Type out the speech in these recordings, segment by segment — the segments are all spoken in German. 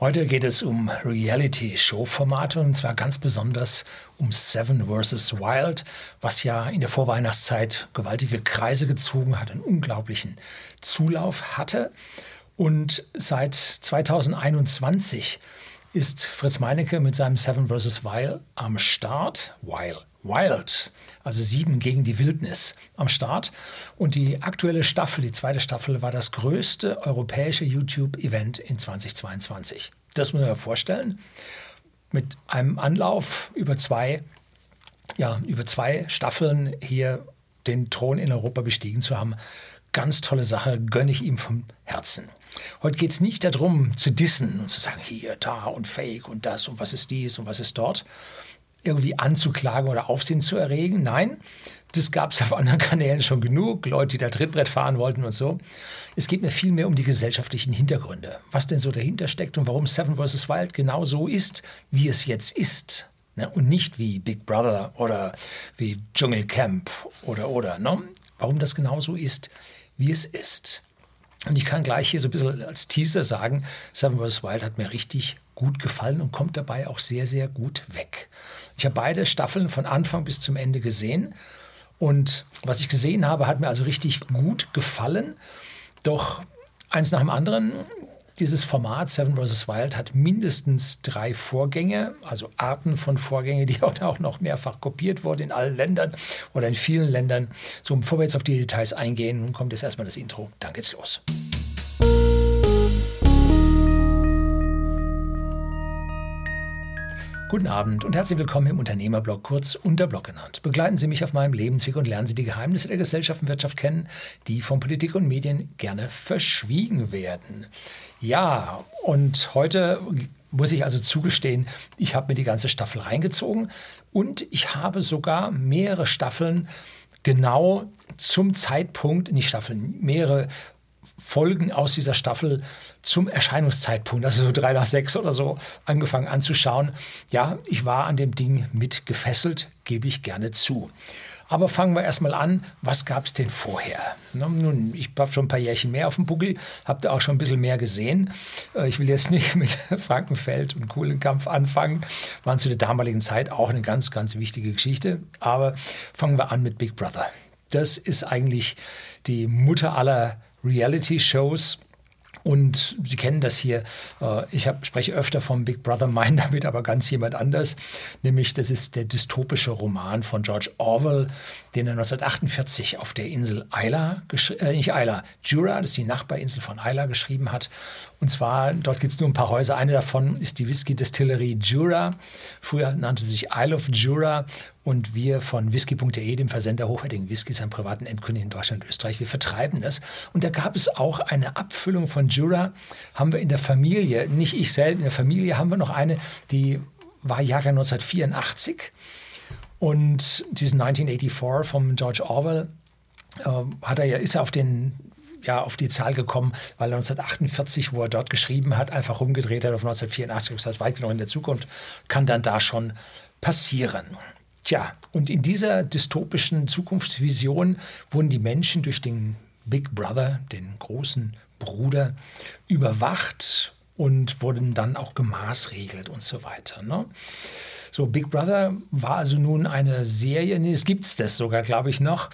Heute geht es um Reality-Show-Formate und zwar ganz besonders um Seven vs. Wild, was ja in der Vorweihnachtszeit gewaltige Kreise gezogen hat, einen unglaublichen Zulauf hatte. Und seit 2021 ist Fritz Meinecke mit seinem Seven vs. Wild am Start. Wild, Wild, also sieben gegen die Wildnis am Start. Und die aktuelle Staffel, die zweite Staffel, war das größte europäische YouTube-Event in 2022. Das muss man sich vorstellen. Mit einem Anlauf über zwei, ja, über zwei Staffeln hier den Thron in Europa bestiegen zu haben. Ganz tolle Sache, gönne ich ihm vom Herzen. Heute geht es nicht darum, zu dissen und zu sagen, hier, da und fake und das und was ist dies und was ist dort, irgendwie anzuklagen oder Aufsehen zu erregen. Nein, das gab es auf anderen Kanälen schon genug, Leute, die da Trittbrett fahren wollten und so. Es geht mir viel mehr um die gesellschaftlichen Hintergründe, was denn so dahinter steckt und warum Seven vs. Wild genau so ist, wie es jetzt ist. Ne? Und nicht wie Big Brother oder wie Dschungelcamp oder oder. Ne? Warum das genau so ist, wie es ist. Und ich kann gleich hier so ein bisschen als Teaser sagen, Seven vs. Wild hat mir richtig gut gefallen und kommt dabei auch sehr, sehr gut weg. Ich habe beide Staffeln von Anfang bis zum Ende gesehen und was ich gesehen habe, hat mir also richtig gut gefallen. Doch eins nach dem anderen, dieses Format Seven vs. Wild hat mindestens drei Vorgänge, also Arten von Vorgängen, die auch noch mehrfach kopiert wurden in allen Ländern oder in vielen Ländern. So, bevor wir jetzt auf die Details eingehen, kommt jetzt erstmal das Intro. Dann geht's los. Guten Abend und herzlich willkommen im Unternehmerblog, kurz Unterblog genannt. Begleiten Sie mich auf meinem Lebensweg und lernen Sie die Geheimnisse der Gesellschaft und Wirtschaft kennen, die von Politik und Medien gerne verschwiegen werden. Ja, und heute muss ich also zugestehen, ich habe mir die ganze Staffel reingezogen und ich habe sogar mehrere Staffeln genau zum Zeitpunkt, nicht Staffeln, mehrere Folgen aus dieser Staffel zum Erscheinungszeitpunkt, also so drei nach sechs oder so, angefangen anzuschauen. Ja, ich war an dem Ding mit gefesselt, gebe ich gerne zu. Aber fangen wir erstmal an, was gab es denn vorher? nun, ich habe schon ein paar Jährchen mehr auf dem Buckel, habe da auch schon ein bisschen mehr gesehen. Äh, ich will jetzt nicht mit Frankenfeld und Kuhlenkampf anfangen, waren zu der damaligen Zeit auch eine ganz, ganz wichtige Geschichte. Aber fangen wir an mit Big Brother. Das ist eigentlich die Mutter aller Reality-Shows. Und Sie kennen das hier. Äh, ich spreche öfter vom Big Brother, meine damit aber ganz jemand anders. Nämlich, das ist der dystopische Roman von George Orwell, den er 1948 auf der Insel Isla, äh, nicht Isla, Jura, das ist die Nachbarinsel von Isla, geschrieben hat. Und zwar, dort gibt es nur ein paar Häuser. Eine davon ist die Whisky-Destillerie Jura. Früher nannte sie sich Isle of Jura. Und wir von whisky.de, dem Versender hochwertigen Whiskys an privaten Endkunden in Deutschland und Österreich, wir vertreiben das. Und da gab es auch eine Abfüllung von Jura. Haben wir in der Familie, nicht ich selbst, in der Familie haben wir noch eine, die war Jahre 1984. Und diesen 1984 vom George Orwell äh, hat er ja, ist er auf den ja auf die Zahl gekommen, weil 1948, wo er dort geschrieben hat, einfach rumgedreht hat auf 1984 und gesagt, weit genug in der Zukunft, kann dann da schon passieren. Tja, und in dieser dystopischen Zukunftsvision wurden die Menschen durch den Big Brother, den großen Bruder, überwacht und wurden dann auch gemaßregelt und so weiter. Ne? So, Big Brother war also nun eine Serie, nee, es gibt es das sogar, glaube ich, noch,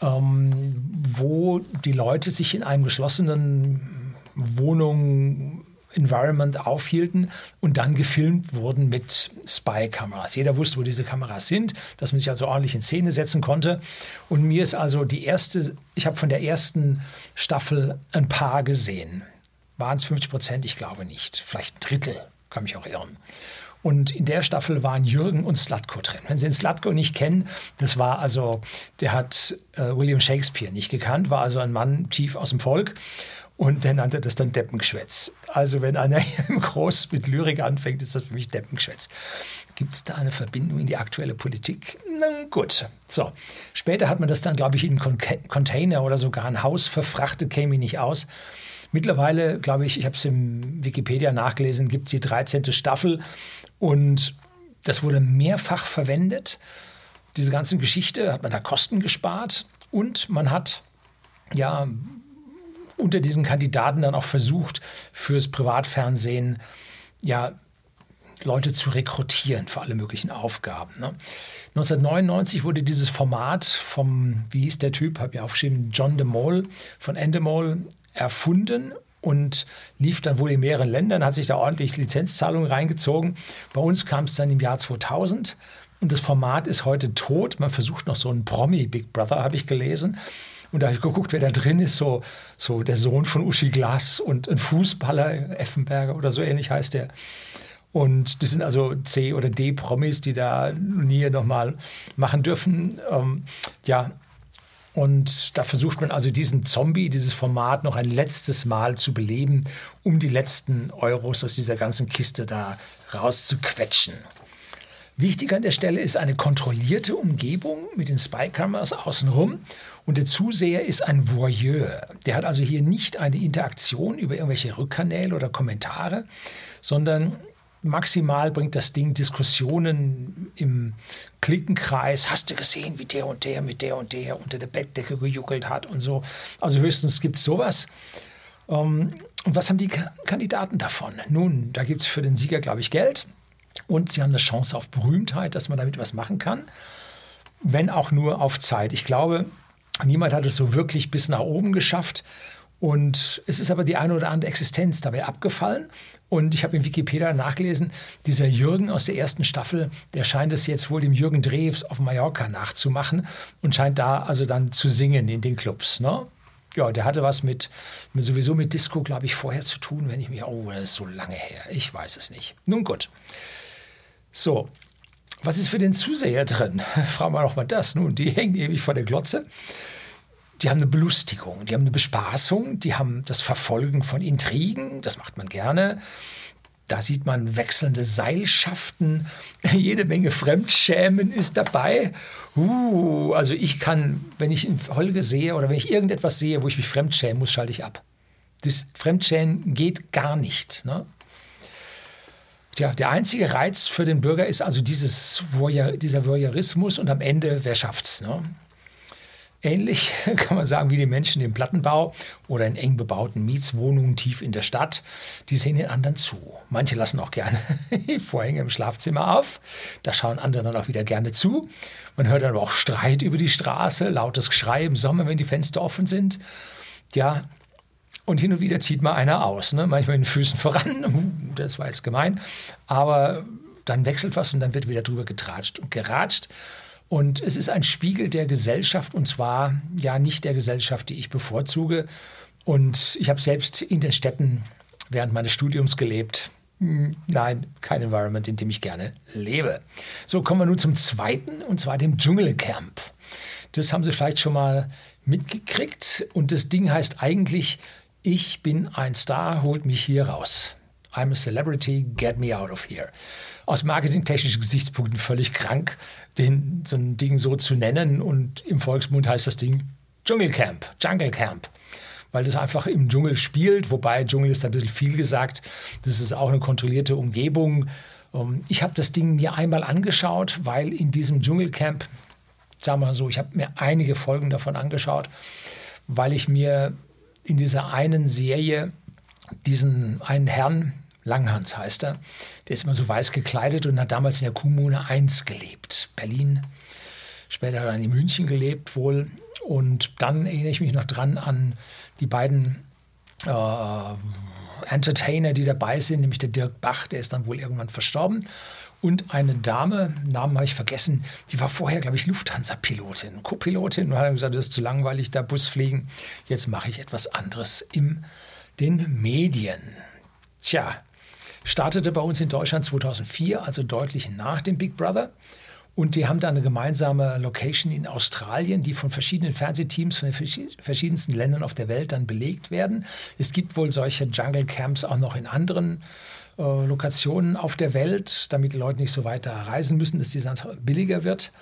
ähm, wo die Leute sich in einem geschlossenen Wohnung Environment aufhielten und dann gefilmt wurden mit Spy-Kameras. Jeder wusste, wo diese Kameras sind, dass man sich also ordentlich in Szene setzen konnte. Und mir ist also die erste, ich habe von der ersten Staffel ein paar gesehen. Waren es 50 Prozent? Ich glaube nicht. Vielleicht ein Drittel, kann mich auch irren. Und in der Staffel waren Jürgen und Slatko drin. Wenn Sie den Slatko nicht kennen, das war also, der hat äh, William Shakespeare nicht gekannt, war also ein Mann tief aus dem Volk. Und der nannte das dann Deppengeschwätz. Also wenn einer im Groß mit Lyrik anfängt, ist das für mich Deppengeschwätz. Gibt es da eine Verbindung in die aktuelle Politik? Na gut. So. Später hat man das dann, glaube ich, in einen Container oder sogar ein Haus verfrachtet, käme ich nicht aus. Mittlerweile, glaube ich, ich habe es im Wikipedia nachgelesen, gibt es die 13. Staffel und das wurde mehrfach verwendet. Diese ganze Geschichte hat man da Kosten gespart und man hat ja unter diesen Kandidaten dann auch versucht, fürs Privatfernsehen ja Leute zu rekrutieren für alle möglichen Aufgaben. Ne? 1999 wurde dieses Format vom, wie hieß der Typ, habe ich aufgeschrieben, John de Mol von Endemol erfunden und lief dann wohl in mehreren Ländern, hat sich da ordentlich Lizenzzahlungen reingezogen. Bei uns kam es dann im Jahr 2000 und das Format ist heute tot. Man versucht noch so einen Promi-Big Brother, habe ich gelesen. Und da habe ich geguckt, wer da drin ist. So, so der Sohn von Uschi Glas und ein Fußballer, Effenberger oder so ähnlich heißt der. Und das sind also C- oder D-Promis, die da nie nochmal machen dürfen. Ähm, ja, und da versucht man also diesen Zombie, dieses Format noch ein letztes Mal zu beleben, um die letzten Euros aus dieser ganzen Kiste da rauszuquetschen. Wichtig an der Stelle ist eine kontrollierte Umgebung mit den Spy-Cameras außenrum. Und der Zuseher ist ein Voyeur. Der hat also hier nicht eine Interaktion über irgendwelche Rückkanäle oder Kommentare, sondern maximal bringt das Ding Diskussionen im Klickenkreis. Hast du gesehen, wie der und der mit der und der unter der Bettdecke gejuckelt hat und so. Also höchstens gibt es sowas. Ähm, und was haben die Kandidaten davon? Nun, da gibt es für den Sieger, glaube ich, Geld. Und sie haben eine Chance auf Berühmtheit, dass man damit was machen kann, wenn auch nur auf Zeit. Ich glaube, niemand hat es so wirklich bis nach oben geschafft. Und es ist aber die eine oder andere Existenz dabei abgefallen. Und ich habe in Wikipedia nachgelesen, dieser Jürgen aus der ersten Staffel, der scheint es jetzt wohl dem Jürgen Drews auf Mallorca nachzumachen und scheint da also dann zu singen in den Clubs. Ne? Ja, der hatte was mit, mit sowieso mit Disco, glaube ich, vorher zu tun, wenn ich mich, oh, das ist so lange her. Ich weiß es nicht. Nun gut. So, was ist für den Zuseher drin? Fragen wir doch mal das. Nun, die hängen ewig vor der Glotze. Die haben eine Belustigung, die haben eine Bespaßung, die haben das Verfolgen von Intrigen, das macht man gerne. Da sieht man wechselnde Seilschaften, jede Menge Fremdschämen ist dabei. Uh, also ich kann, wenn ich in Folge sehe oder wenn ich irgendetwas sehe, wo ich mich fremdschämen muss, schalte ich ab. Das Fremdschämen geht gar nicht. Ne? Tja, der einzige Reiz für den Bürger ist also dieses Voyeur, dieser Voyeurismus und am Ende, wer schafft's? Ne? Ähnlich kann man sagen wie die Menschen im Plattenbau oder in eng bebauten Mietswohnungen tief in der Stadt. Die sehen den anderen zu. Manche lassen auch gerne die Vorhänge im Schlafzimmer auf. Da schauen andere dann auch wieder gerne zu. Man hört dann aber auch Streit über die Straße, lautes Geschrei im Sommer, wenn die Fenster offen sind. Ja, und hin und wieder zieht mal einer aus, ne? manchmal mit den Füßen voran, uh, das war jetzt gemein, aber dann wechselt was und dann wird wieder drüber getratscht und geratscht. Und es ist ein Spiegel der Gesellschaft und zwar ja nicht der Gesellschaft, die ich bevorzuge. Und ich habe selbst in den Städten während meines Studiums gelebt. Hm, nein, kein Environment, in dem ich gerne lebe. So kommen wir nun zum zweiten, und zwar dem Dschungelcamp. Das haben Sie vielleicht schon mal mitgekriegt. Und das Ding heißt eigentlich ich bin ein Star, holt mich hier raus. I'm a celebrity, get me out of here. Aus marketingtechnischen Gesichtspunkten völlig krank, den, so ein Ding so zu nennen. Und im Volksmund heißt das Ding Dschungelcamp, Jungle Camp. Weil das einfach im Dschungel spielt, wobei Dschungel ist ein bisschen viel gesagt. Das ist auch eine kontrollierte Umgebung. Ähm, ich habe das Ding mir einmal angeschaut, weil in diesem Dschungelcamp, sagen wir mal so, ich habe mir einige Folgen davon angeschaut, weil ich mir in dieser einen Serie diesen einen Herrn, Langhans heißt er, der ist immer so weiß gekleidet und hat damals in der Kommune 1 gelebt, Berlin. Später hat er in München gelebt wohl. Und dann erinnere ich mich noch dran an die beiden äh, Entertainer, die dabei sind, nämlich der Dirk Bach, der ist dann wohl irgendwann verstorben und eine Dame, Namen habe ich vergessen, die war vorher, glaube ich, Lufthansa-Pilotin, Co-Pilotin und hat gesagt, das ist zu langweilig, da Bus fliegen. Jetzt mache ich etwas anderes in den Medien. Tja, startete bei uns in Deutschland 2004, also deutlich nach dem Big Brother. Und die haben da eine gemeinsame Location in Australien, die von verschiedenen Fernsehteams von den verschiedensten Ländern auf der Welt dann belegt werden. Es gibt wohl solche Jungle Camps auch noch in anderen äh, Lokationen auf der Welt, damit die Leute nicht so weiter reisen müssen, dass die Sand billiger wird.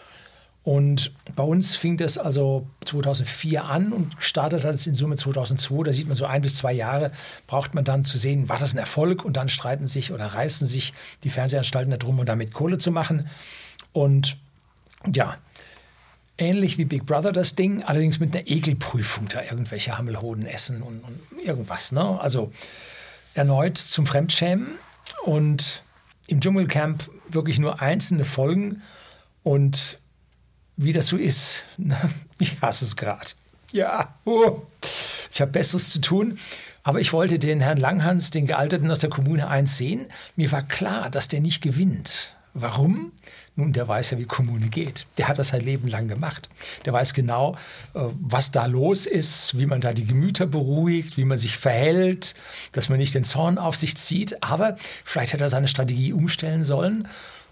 Und bei uns fing das also 2004 an und gestartet hat es in Summe 2002. Da sieht man so ein bis zwei Jahre, braucht man dann zu sehen, war das ein Erfolg und dann streiten sich oder reißen sich die Fernsehanstalten darum, um damit Kohle zu machen. Und ja, ähnlich wie Big Brother das Ding, allerdings mit einer Ekelprüfung, da irgendwelche Hammelhoden essen und, und irgendwas. Ne? Also erneut zum Fremdschämen und im Dschungelcamp wirklich nur einzelne Folgen und wie das so ist, ne? ich hasse es gerade. Ja, oh, ich habe Besseres zu tun. Aber ich wollte den Herrn Langhans, den Gealterten aus der Kommune 1 sehen. Mir war klar, dass der nicht gewinnt. Warum? Nun, der weiß ja, wie Kommune geht. Der hat das sein Leben lang gemacht. Der weiß genau, äh, was da los ist, wie man da die Gemüter beruhigt, wie man sich verhält, dass man nicht den Zorn auf sich zieht. Aber vielleicht hätte er seine Strategie umstellen sollen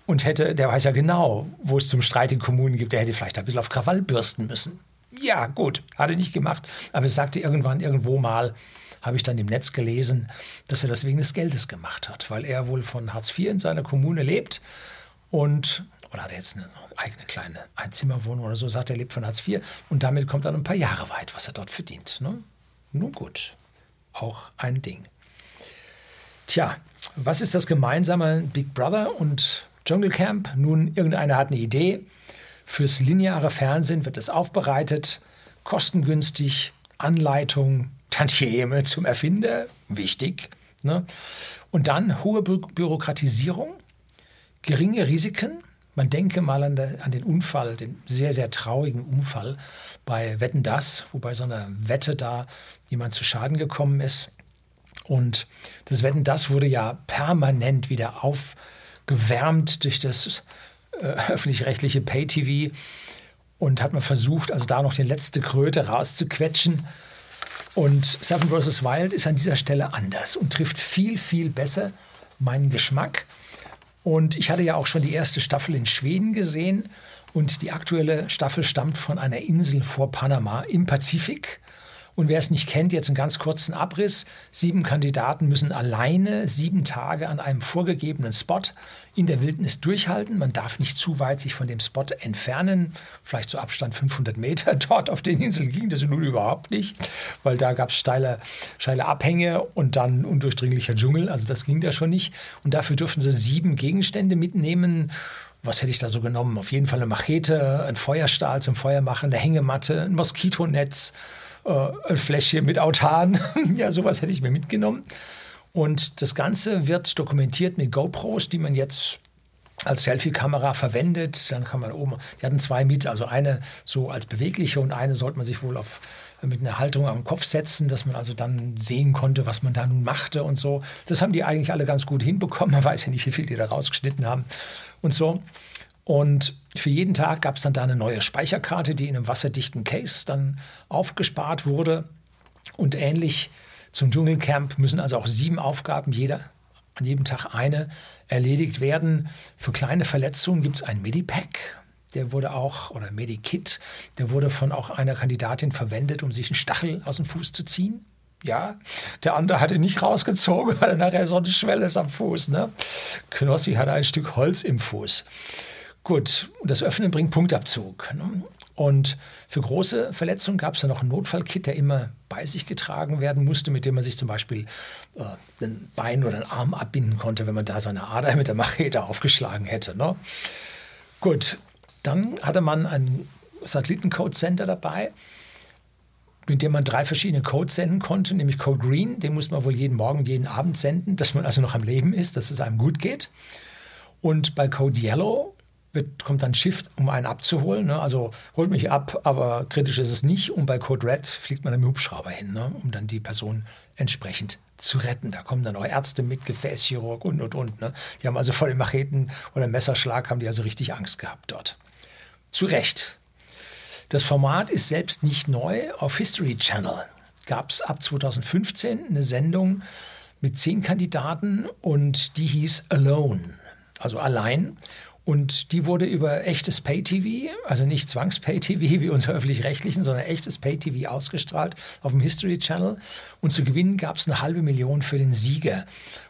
und hätte, der weiß ja genau, wo es zum Streit in Kommunen gibt. Der hätte vielleicht ein bisschen auf Krawall bürsten müssen. Ja, gut, hat er nicht gemacht. Aber er sagte irgendwann irgendwo mal, habe ich dann im Netz gelesen, dass er das wegen des Geldes gemacht hat, weil er wohl von Hartz IV in seiner Kommune lebt und oder hat er jetzt eine eigene kleine Einzimmerwohnung oder so, sagt er, lebt von Hartz IV und damit kommt dann ein paar Jahre weit, was er dort verdient. Ne? Nun gut, auch ein Ding. Tja, was ist das gemeinsame Big Brother und Jungle Camp? Nun, irgendeiner hat eine Idee. Fürs lineare Fernsehen wird es aufbereitet, kostengünstig, Anleitung, Tantieme zum Erfinder, wichtig. Ne? Und dann hohe Bü Bürokratisierung, geringe Risiken. Man denke mal an, der, an, den Unfall, den sehr, sehr traurigen Unfall bei Wetten Das, wo bei so einer Wette da jemand zu Schaden gekommen ist. Und das Wetten Das wurde ja permanent wieder aufgewärmt durch das äh, öffentlich-rechtliche Pay-TV und hat man versucht, also da noch die letzte Kröte rauszuquetschen. Und Seven vs. Wild ist an dieser Stelle anders und trifft viel, viel besser meinen Geschmack. Und ich hatte ja auch schon die erste Staffel in Schweden gesehen. Und die aktuelle Staffel stammt von einer Insel vor Panama im Pazifik. Und wer es nicht kennt, jetzt einen ganz kurzen Abriss. Sieben Kandidaten müssen alleine sieben Tage an einem vorgegebenen Spot in der Wildnis durchhalten. Man darf nicht zu weit sich von dem Spot entfernen. Vielleicht so Abstand 500 Meter. Dort auf den Inseln ging das nun überhaupt nicht, weil da gab es steile, steile Abhänge und dann undurchdringlicher Dschungel. Also das ging da schon nicht. Und dafür dürfen sie sieben Gegenstände mitnehmen was hätte ich da so genommen? Auf jeden Fall eine Machete, ein Feuerstahl zum Feuermachen, eine Hängematte, ein Moskitonetz, äh, ein Fläschchen mit Autan. ja, sowas hätte ich mir mitgenommen. Und das Ganze wird dokumentiert mit GoPros, die man jetzt als Selfie-Kamera verwendet. Dann kann man oben, die hatten zwei mit, also eine so als bewegliche und eine sollte man sich wohl auf, mit einer Haltung am Kopf setzen, dass man also dann sehen konnte, was man da nun machte und so. Das haben die eigentlich alle ganz gut hinbekommen. Man weiß ja nicht, wie viel die da rausgeschnitten haben und so. Und für jeden Tag gab es dann da eine neue Speicherkarte, die in einem wasserdichten Case dann aufgespart wurde. Und ähnlich zum Dschungelcamp müssen also auch sieben Aufgaben, jeder an jedem Tag eine, erledigt werden. Für kleine Verletzungen gibt es ein Medipack. Der wurde auch, oder Medikit, der wurde von auch einer Kandidatin verwendet, um sich einen Stachel aus dem Fuß zu ziehen. Ja, der andere hat ihn nicht rausgezogen, weil er nachher so eine Schwelle ist am Fuß. Ne? Knossi hatte ein Stück Holz im Fuß. Gut, das Öffnen bringt Punktabzug. Ne? Und für große Verletzungen gab es dann noch ein Notfallkit, der immer bei sich getragen werden musste, mit dem man sich zum Beispiel äh, ein Bein oder einen Arm abbinden konnte, wenn man da seine Ader mit der Machete aufgeschlagen hätte. Ne? Gut, dann hatte man ein Satellitencode-Center dabei, mit dem man drei verschiedene Codes senden konnte, nämlich Code Green, den muss man wohl jeden Morgen, jeden Abend senden, dass man also noch am Leben ist, dass es einem gut geht. Und bei Code Yellow wird, kommt dann Shift, um einen abzuholen. Ne? Also holt mich ab, aber kritisch ist es nicht. Und bei Code Red fliegt man mit dem Hubschrauber hin, ne? um dann die Person entsprechend zu retten. Da kommen dann auch Ärzte mit, Gefäßchirurg und, und, und. Ne? Die haben also vor dem Macheten- oder Messerschlag haben die also richtig Angst gehabt dort. Zu Recht. Das Format ist selbst nicht neu. Auf History Channel gab es ab 2015 eine Sendung mit zehn Kandidaten und die hieß Alone, also allein. Und die wurde über echtes Pay-TV, also nicht Zwangs-Pay-TV wie unsere öffentlich-rechtlichen, sondern echtes Pay-TV ausgestrahlt auf dem History Channel. Und zu gewinnen gab es eine halbe Million für den Sieger.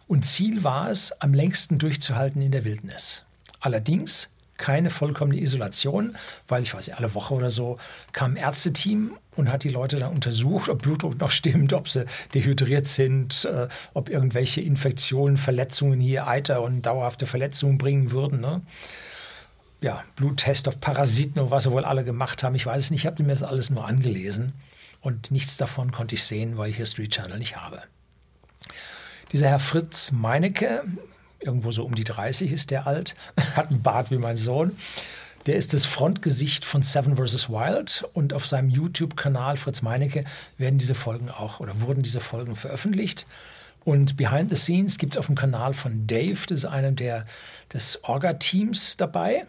Und Ziel war es, am längsten durchzuhalten in der Wildnis. Allerdings keine vollkommene Isolation, weil ich weiß nicht, alle Woche oder so kam ein Ärzteteam und hat die Leute dann untersucht, ob Blutdruck noch stimmt, ob sie dehydriert sind, äh, ob irgendwelche Infektionen, Verletzungen hier Eiter und dauerhafte Verletzungen bringen würden. Ne? ja, Bluttest auf Parasiten und was sie wohl alle gemacht haben. Ich weiß es nicht, ich habe mir das alles nur angelesen und nichts davon konnte ich sehen, weil ich History Channel nicht habe. Dieser Herr Fritz Meinecke, irgendwo so um die 30 ist der alt, hat einen Bart wie mein Sohn. Der ist das Frontgesicht von Seven vs. Wild und auf seinem YouTube-Kanal Fritz Meinecke werden diese Folgen auch oder wurden diese Folgen veröffentlicht. Und Behind the Scenes gibt es auf dem Kanal von Dave, das ist einer der, des Orga-Teams dabei.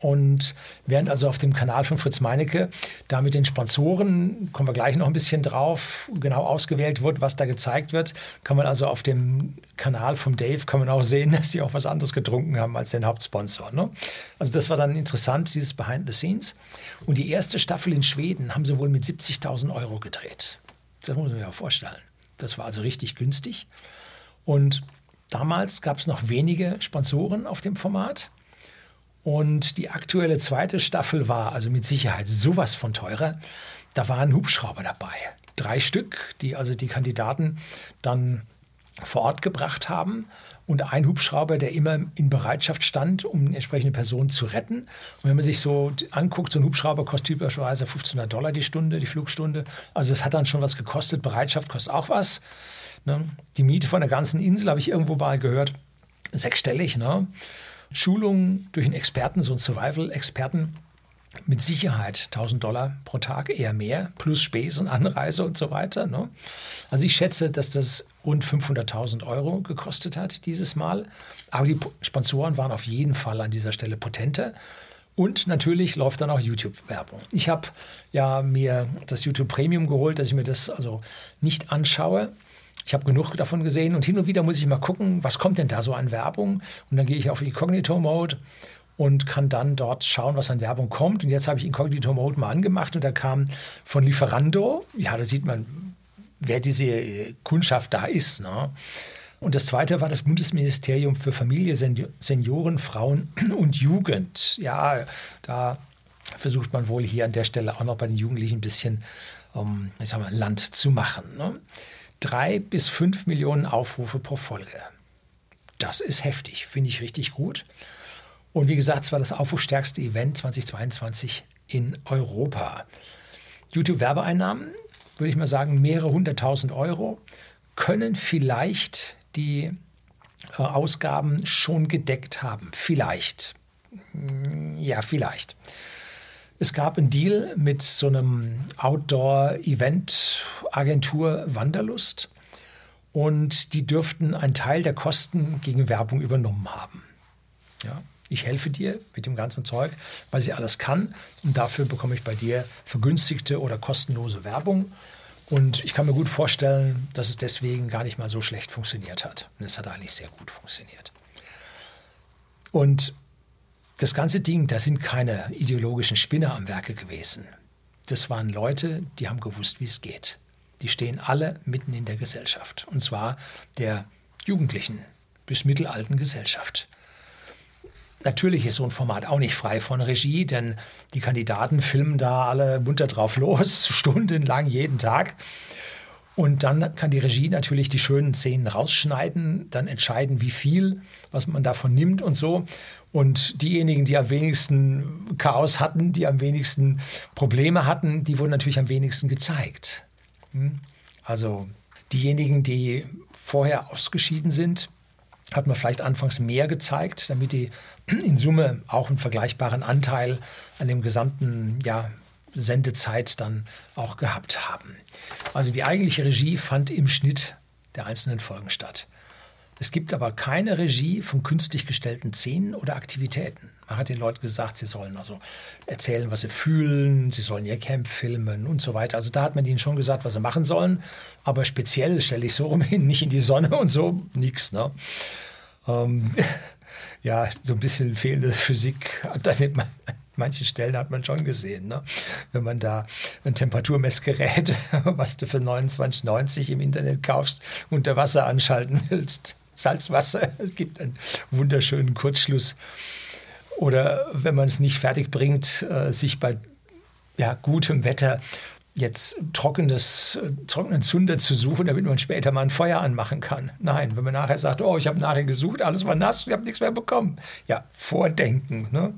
Und während also auf dem Kanal von Fritz Meinecke da mit den Sponsoren, kommen wir gleich noch ein bisschen drauf, genau ausgewählt wird, was da gezeigt wird, kann man also auf dem Kanal von Dave kann man auch sehen, dass sie auch was anderes getrunken haben als den Hauptsponsor. Ne? Also das war dann interessant, dieses Behind the Scenes. Und die erste Staffel in Schweden haben sie wohl mit 70.000 Euro gedreht. Das muss man sich ja vorstellen. Das war also richtig günstig. Und damals gab es noch wenige Sponsoren auf dem Format. Und die aktuelle zweite Staffel war also mit Sicherheit sowas von teurer. Da waren Hubschrauber dabei. Drei Stück, die also die Kandidaten dann vor Ort gebracht haben. Und ein Hubschrauber, der immer in Bereitschaft stand, um eine entsprechende Person zu retten. Und wenn man sich so anguckt, so ein Hubschrauber kostet typischerweise 1500 Dollar die Stunde, die Flugstunde. Also es hat dann schon was gekostet. Bereitschaft kostet auch was. Ne? Die Miete von der ganzen Insel habe ich irgendwo mal gehört. Sechsstellig. Ne? Schulung durch einen Experten, so einen Survival-Experten, mit Sicherheit 1000 Dollar pro Tag, eher mehr, plus Spesen, Anreise und so weiter. Ne? Also ich schätze, dass das rund 500.000 Euro gekostet hat dieses Mal. Aber die Sponsoren waren auf jeden Fall an dieser Stelle potenter. Und natürlich läuft dann auch YouTube-Werbung. Ich habe ja mir das YouTube Premium geholt, dass ich mir das also nicht anschaue. Ich habe genug davon gesehen und hin und wieder muss ich mal gucken, was kommt denn da so an Werbung. Und dann gehe ich auf Incognito-Mode und kann dann dort schauen, was an Werbung kommt. Und jetzt habe ich Incognito Mode mal angemacht und da kam von Lieferando, ja, da sieht man, wer diese äh, Kundschaft da ist. Ne? Und das zweite war das Bundesministerium für Familie, Senioren, Frauen und Jugend. Ja, da versucht man wohl hier an der Stelle auch noch bei den Jugendlichen ein bisschen um, ich sag mal, Land zu machen. Ne? Drei bis fünf Millionen Aufrufe pro Folge. Das ist heftig, finde ich richtig gut. Und wie gesagt, es war das aufrufstärkste Event 2022 in Europa. YouTube-Werbeeinnahmen, würde ich mal sagen, mehrere hunderttausend Euro können vielleicht die äh, Ausgaben schon gedeckt haben. Vielleicht. Ja, vielleicht. Es gab einen Deal mit so einem Outdoor-Event-Agentur Wanderlust und die dürften einen Teil der Kosten gegen Werbung übernommen haben. Ja, ich helfe dir mit dem ganzen Zeug, weil ich alles kann und dafür bekomme ich bei dir vergünstigte oder kostenlose Werbung. Und ich kann mir gut vorstellen, dass es deswegen gar nicht mal so schlecht funktioniert hat. Und es hat eigentlich sehr gut funktioniert. Und das ganze Ding, da sind keine ideologischen Spinner am Werke gewesen. Das waren Leute, die haben gewusst, wie es geht. Die stehen alle mitten in der Gesellschaft. Und zwar der jugendlichen bis mittelalten Gesellschaft. Natürlich ist so ein Format auch nicht frei von Regie, denn die Kandidaten filmen da alle munter drauf los, stundenlang jeden Tag. Und dann kann die Regie natürlich die schönen Szenen rausschneiden, dann entscheiden, wie viel, was man davon nimmt und so. Und diejenigen, die am wenigsten Chaos hatten, die am wenigsten Probleme hatten, die wurden natürlich am wenigsten gezeigt. Hm? Also diejenigen, die vorher ausgeschieden sind, hat man vielleicht anfangs mehr gezeigt, damit die in Summe auch einen vergleichbaren Anteil an dem gesamten ja, Sendezeit dann auch gehabt haben. Also die eigentliche Regie fand im Schnitt der einzelnen Folgen statt. Es gibt aber keine Regie von künstlich gestellten Szenen oder Aktivitäten. Man hat den Leuten gesagt, sie sollen also erzählen, was sie fühlen, sie sollen ihr Camp filmen und so weiter. Also da hat man ihnen schon gesagt, was sie machen sollen. Aber speziell stelle ich so rum hin, nicht in die Sonne und so, nichts. Ne? Ähm, ja, so ein bisschen fehlende Physik hat dann manchen Stellen hat man schon gesehen. Ne? Wenn man da ein Temperaturmessgerät, was du für 29,90 im Internet kaufst, unter Wasser anschalten willst, Salzwasser, es gibt einen wunderschönen Kurzschluss. Oder wenn man es nicht fertig bringt, äh, sich bei ja, gutem Wetter jetzt trockenes, trockenen Zunder zu suchen, damit man später mal ein Feuer anmachen kann. Nein, wenn man nachher sagt, oh, ich habe nachher gesucht, alles war nass, ich habe nichts mehr bekommen. Ja, Vordenken. Ne?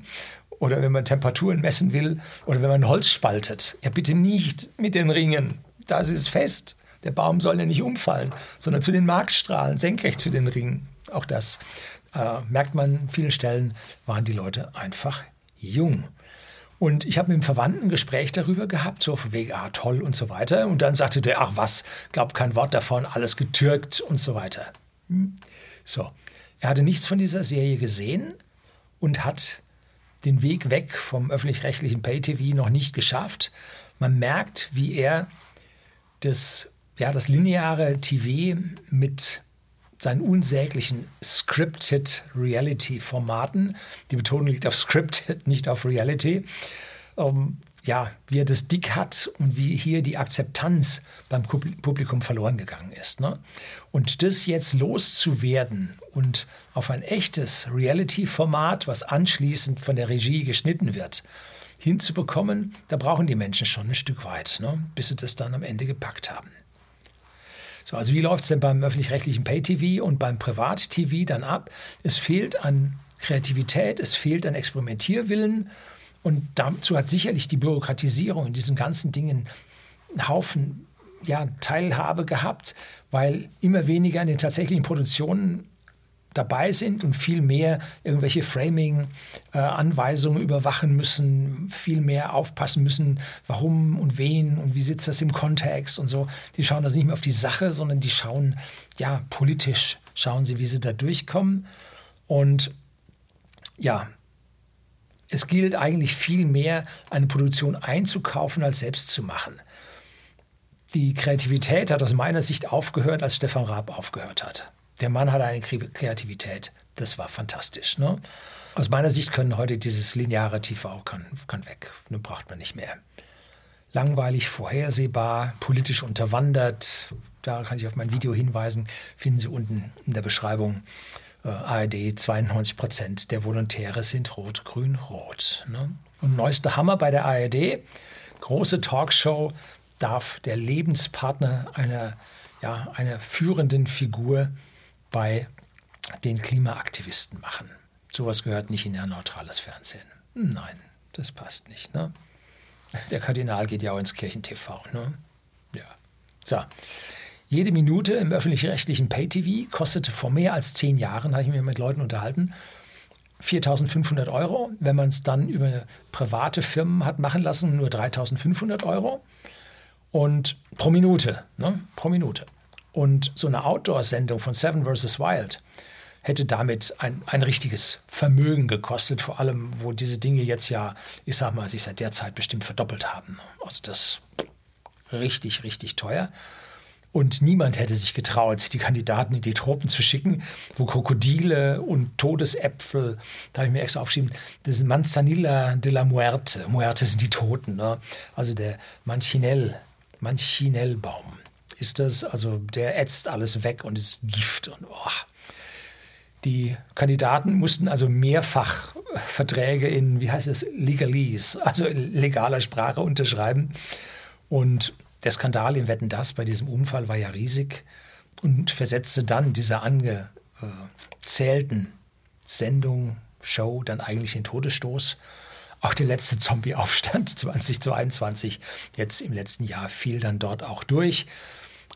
Oder wenn man Temperaturen messen will oder wenn man Holz spaltet. Ja, bitte nicht mit den Ringen. Das ist fest. Der Baum soll ja nicht umfallen, sondern zu den Markstrahlen, senkrecht zu den Ringen. Auch das äh, merkt man an vielen Stellen, waren die Leute einfach jung. Und ich habe mit einem Verwandten ein Gespräch darüber gehabt, so von wegen, ah, toll und so weiter. Und dann sagte der, ach was, glaub kein Wort davon, alles getürkt und so weiter. Hm. So, er hatte nichts von dieser Serie gesehen und hat den Weg weg vom öffentlich-rechtlichen Pay-TV noch nicht geschafft. Man merkt, wie er das, ja, das lineare TV mit seinen unsäglichen Scripted Reality-Formaten, die Betonung liegt auf Scripted, nicht auf Reality, ähm, ja, wie er das dick hat und wie hier die Akzeptanz beim Publikum verloren gegangen ist. Ne? Und das jetzt loszuwerden und auf ein echtes Reality-Format, was anschließend von der Regie geschnitten wird, hinzubekommen, da brauchen die Menschen schon ein Stück weit, ne? bis sie das dann am Ende gepackt haben. So, also wie läuft es denn beim öffentlich-rechtlichen Pay-TV und beim Privat-TV dann ab? Es fehlt an Kreativität, es fehlt an Experimentierwillen und dazu hat sicherlich die Bürokratisierung in diesen ganzen Dingen einen Haufen ja, Teilhabe gehabt, weil immer weniger an den tatsächlichen Produktionen dabei sind und viel mehr irgendwelche Framing-Anweisungen überwachen müssen, viel mehr aufpassen müssen, warum und wen und wie sitzt das im Kontext und so. Die schauen also nicht mehr auf die Sache, sondern die schauen, ja, politisch schauen sie, wie sie da durchkommen. Und ja, es gilt eigentlich viel mehr, eine Produktion einzukaufen, als selbst zu machen. Die Kreativität hat aus meiner Sicht aufgehört, als Stefan Raab aufgehört hat. Der Mann hatte eine Kreativität, das war fantastisch. Ne? Aus meiner Sicht können heute dieses lineare TV kann, kann weg, ne, braucht man nicht mehr. Langweilig, vorhersehbar, politisch unterwandert. Da kann ich auf mein Video hinweisen, finden Sie unten in der Beschreibung. Äh, ARD 92 Prozent der Volontäre sind rot, grün, rot. Ne? Und neuester Hammer bei der ARD, große Talkshow, darf der Lebenspartner einer, ja, einer führenden Figur bei den Klimaaktivisten machen. Sowas gehört nicht in ein neutrales Fernsehen. Nein, das passt nicht. Ne? Der Kardinal geht ja auch ins Kirchentv. Ne? Ja. So. Jede Minute im öffentlich-rechtlichen Pay-TV kostete vor mehr als zehn Jahren, habe ich mich mit Leuten unterhalten, 4.500 Euro. Wenn man es dann über private Firmen hat machen lassen, nur 3.500 Euro. Und pro Minute, ne? pro Minute. Und so eine Outdoor-Sendung von Seven vs. Wild hätte damit ein, ein richtiges Vermögen gekostet, vor allem, wo diese Dinge jetzt ja, ich sag mal, sich seit der Zeit bestimmt verdoppelt haben. Also das richtig, richtig teuer. Und niemand hätte sich getraut, die Kandidaten in die Tropen zu schicken, wo Krokodile und Todesäpfel, da habe ich mir extra aufgeschrieben, das sind Manzanilla de la Muerte. Muerte sind die Toten. Ne? Also der Manchinell, Manchinellbaum ist das. Also der ätzt alles weg und ist Gift. Und oh. Die Kandidaten mussten also mehrfach Verträge in, wie heißt es, Legalese, also in legaler Sprache unterschreiben. Und der Skandal im Wetten das bei diesem Unfall war ja riesig und versetzte dann diese angezählten Sendung, Show dann eigentlich den Todesstoß. Auch der letzte Zombie-Aufstand 2022, jetzt im letzten Jahr, fiel dann dort auch durch.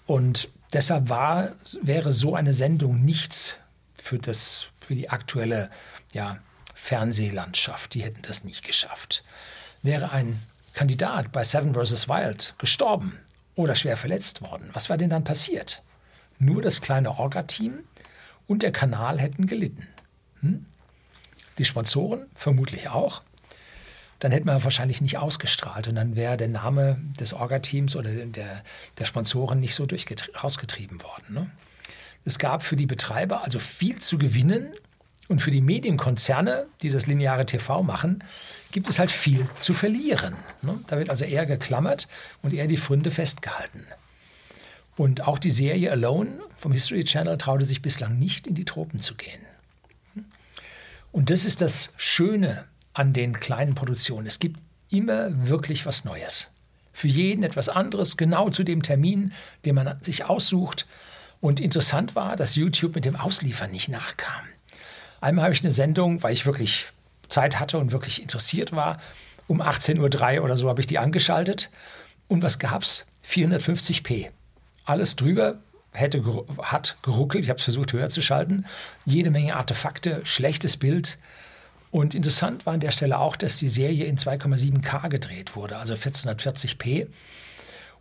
Und deshalb war, wäre so eine Sendung nichts für, das, für die aktuelle ja, Fernsehlandschaft. Die hätten das nicht geschafft. Wäre ein Kandidat bei Seven vs. Wild gestorben oder schwer verletzt worden, was wäre denn dann passiert? Nur das kleine Orga-Team und der Kanal hätten gelitten. Hm? Die Sponsoren vermutlich auch. Dann hätten wir wahrscheinlich nicht ausgestrahlt und dann wäre der Name des Orga-Teams oder der, der Sponsoren nicht so rausgetrieben worden. Ne? Es gab für die Betreiber also viel zu gewinnen und für die Medienkonzerne, die das lineare TV machen, gibt es halt viel zu verlieren. Ne? Da wird also eher geklammert und eher die Fründe festgehalten. Und auch die Serie Alone vom History Channel traute sich bislang nicht in die Tropen zu gehen. Und das ist das Schöne an den kleinen Produktionen. Es gibt immer wirklich was Neues. Für jeden etwas anderes, genau zu dem Termin, den man sich aussucht. Und interessant war, dass YouTube mit dem Ausliefern nicht nachkam. Einmal habe ich eine Sendung, weil ich wirklich Zeit hatte und wirklich interessiert war, um 18.03 Uhr oder so habe ich die angeschaltet. Und was gab's? 450p. Alles drüber hätte, hat geruckelt. Ich habe es versucht höher zu schalten. Jede Menge Artefakte, schlechtes Bild. Und interessant war an der Stelle auch, dass die Serie in 2,7K gedreht wurde, also 1440p.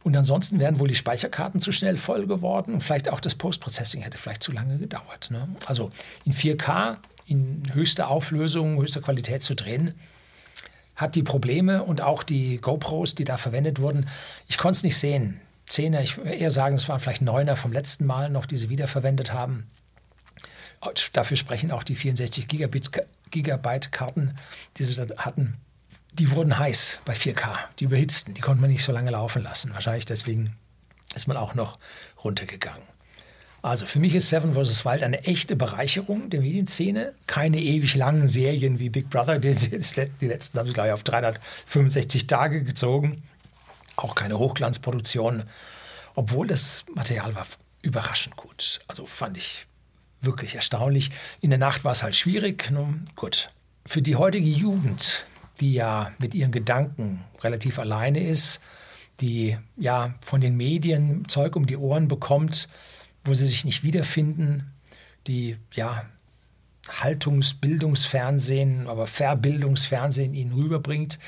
Und ansonsten wären wohl die Speicherkarten zu schnell voll geworden und vielleicht auch das Postprocessing hätte vielleicht zu lange gedauert. Ne? Also in 4K, in höchster Auflösung, höchster Qualität zu drehen, hat die Probleme und auch die GoPros, die da verwendet wurden, ich konnte es nicht sehen. Zehner, ich würde eher sagen, es waren vielleicht Neuner vom letzten Mal noch, die sie wiederverwendet haben. Dafür sprechen auch die 64 Gigabit, Gigabyte Karten, die sie da hatten. Die wurden heiß bei 4K, die überhitzten, die konnte man nicht so lange laufen lassen. Wahrscheinlich deswegen ist man auch noch runtergegangen. Also für mich ist Seven vs. Wild eine echte Bereicherung der Medienszene. Keine ewig langen Serien wie Big Brother, die, die letzten haben sie gleich auf 365 Tage gezogen. Auch keine Hochglanzproduktion, obwohl das Material war überraschend gut. Also fand ich wirklich erstaunlich. In der Nacht war es halt schwierig. Nun, gut. Für die heutige Jugend, die ja mit ihren Gedanken relativ alleine ist, die ja von den Medien Zeug um die Ohren bekommt, wo sie sich nicht wiederfinden, die ja Haltungsbildungsfernsehen, aber Verbildungsfernsehen ihnen rüberbringt.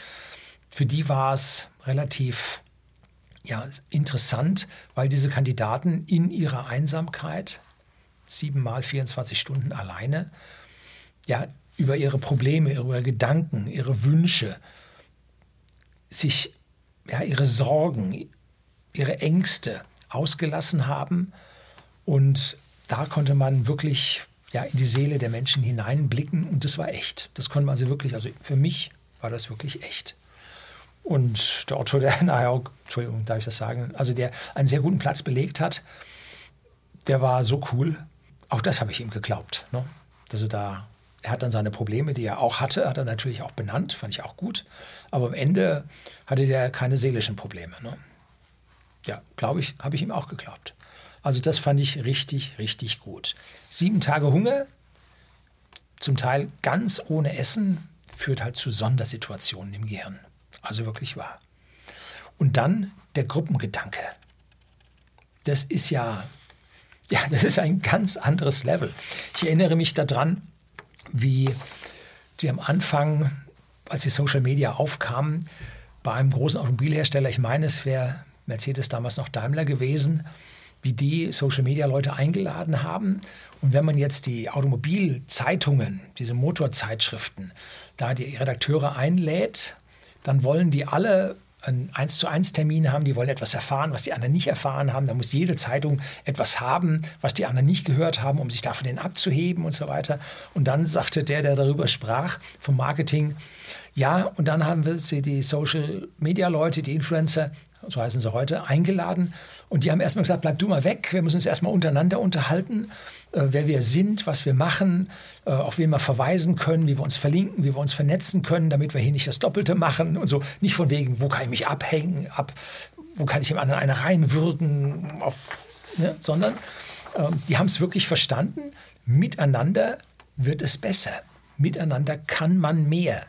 Für die war es relativ ja, interessant, weil diese Kandidaten in ihrer Einsamkeit, siebenmal 24 Stunden alleine, ja, über ihre Probleme, ihre Gedanken, ihre Wünsche, sich, ja, ihre Sorgen, ihre Ängste ausgelassen haben und da konnte man wirklich ja, in die Seele der Menschen hineinblicken und das war echt. Das konnte man also wirklich, also für mich war das wirklich echt. Und der Otto, der nachher Entschuldigung, darf ich das sagen, also der einen sehr guten Platz belegt hat, der war so cool. Auch das habe ich ihm geglaubt. Ne? Also da, er hat dann seine Probleme, die er auch hatte, hat er natürlich auch benannt, fand ich auch gut. Aber am Ende hatte der keine seelischen Probleme. Ne? Ja, glaube ich, habe ich ihm auch geglaubt. Also das fand ich richtig, richtig gut. Sieben Tage Hunger, zum Teil ganz ohne Essen, führt halt zu Sondersituationen im Gehirn. Also wirklich wahr. Und dann der Gruppengedanke. Das ist ja, ja, das ist ein ganz anderes Level. Ich erinnere mich daran, wie die am Anfang, als die Social Media aufkamen, bei einem großen Automobilhersteller, ich meine, es wäre Mercedes damals noch Daimler gewesen, wie die Social-Media-Leute eingeladen haben. Und wenn man jetzt die Automobilzeitungen, diese Motorzeitschriften, da die Redakteure einlädt, dann wollen die alle einen 1 zu 1 Termin haben, die wollen etwas erfahren, was die anderen nicht erfahren haben. Da muss jede Zeitung etwas haben, was die anderen nicht gehört haben, um sich davon den abzuheben und so weiter. Und dann sagte der, der darüber sprach, vom Marketing, ja, und dann haben wir die Social Media Leute, die Influencer, so heißen sie heute, eingeladen. Und die haben erstmal gesagt, bleib du mal weg, wir müssen uns erstmal untereinander unterhalten, äh, wer wir sind, was wir machen, äh, auf wen wir verweisen können, wie wir uns verlinken, wie wir uns vernetzen können, damit wir hier nicht das Doppelte machen und so. Nicht von wegen, wo kann ich mich abhängen, ab, wo kann ich dem anderen eine reinwürgen, auf, ne? sondern äh, die haben es wirklich verstanden, miteinander wird es besser. Miteinander kann man mehr.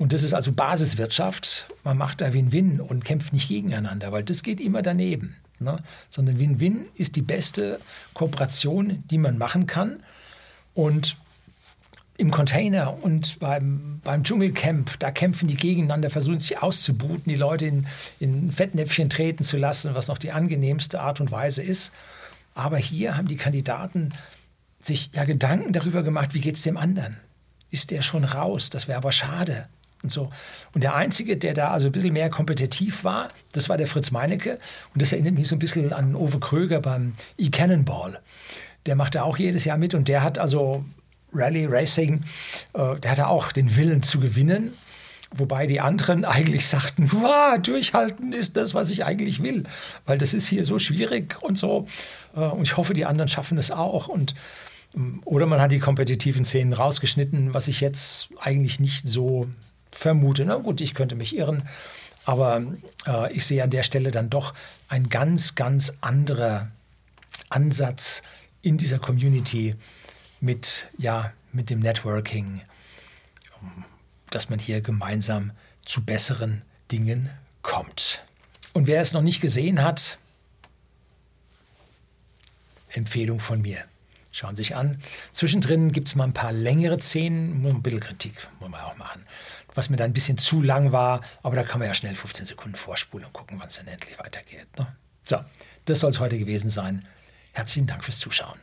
Und das ist also Basiswirtschaft. Man macht da Win-Win und kämpft nicht gegeneinander, weil das geht immer daneben. Ne? Sondern Win-Win ist die beste Kooperation, die man machen kann. Und im Container und beim, beim Dschungelcamp, da kämpfen die gegeneinander, versuchen sich auszubuten, die Leute in, in Fettnäpfchen treten zu lassen, was noch die angenehmste Art und Weise ist. Aber hier haben die Kandidaten sich ja Gedanken darüber gemacht, wie geht es dem anderen? Ist der schon raus? Das wäre aber schade und so. Und der Einzige, der da also ein bisschen mehr kompetitiv war, das war der Fritz Meinecke. Und das erinnert mich so ein bisschen an Ove Kröger beim E-Cannonball. Der macht da auch jedes Jahr mit und der hat also Rally Racing, äh, der hatte auch den Willen zu gewinnen. Wobei die anderen eigentlich sagten, durchhalten ist das, was ich eigentlich will. Weil das ist hier so schwierig und so. Äh, und ich hoffe, die anderen schaffen es auch. Und ähm, oder man hat die kompetitiven Szenen rausgeschnitten, was ich jetzt eigentlich nicht so vermute. Na gut, ich könnte mich irren, aber äh, ich sehe an der Stelle dann doch ein ganz, ganz anderer Ansatz in dieser Community mit, ja, mit dem Networking. dass man hier gemeinsam zu besseren Dingen kommt. Und wer es noch nicht gesehen hat, Empfehlung von mir. Schauen Sie sich an. Zwischendrin gibt es mal ein paar längere Szenen, ein bisschen Kritik muss man auch machen. Was mir da ein bisschen zu lang war, aber da kann man ja schnell 15 Sekunden vorspulen und gucken, wann es dann endlich weitergeht. Ne? So, das soll es heute gewesen sein. Herzlichen Dank fürs Zuschauen.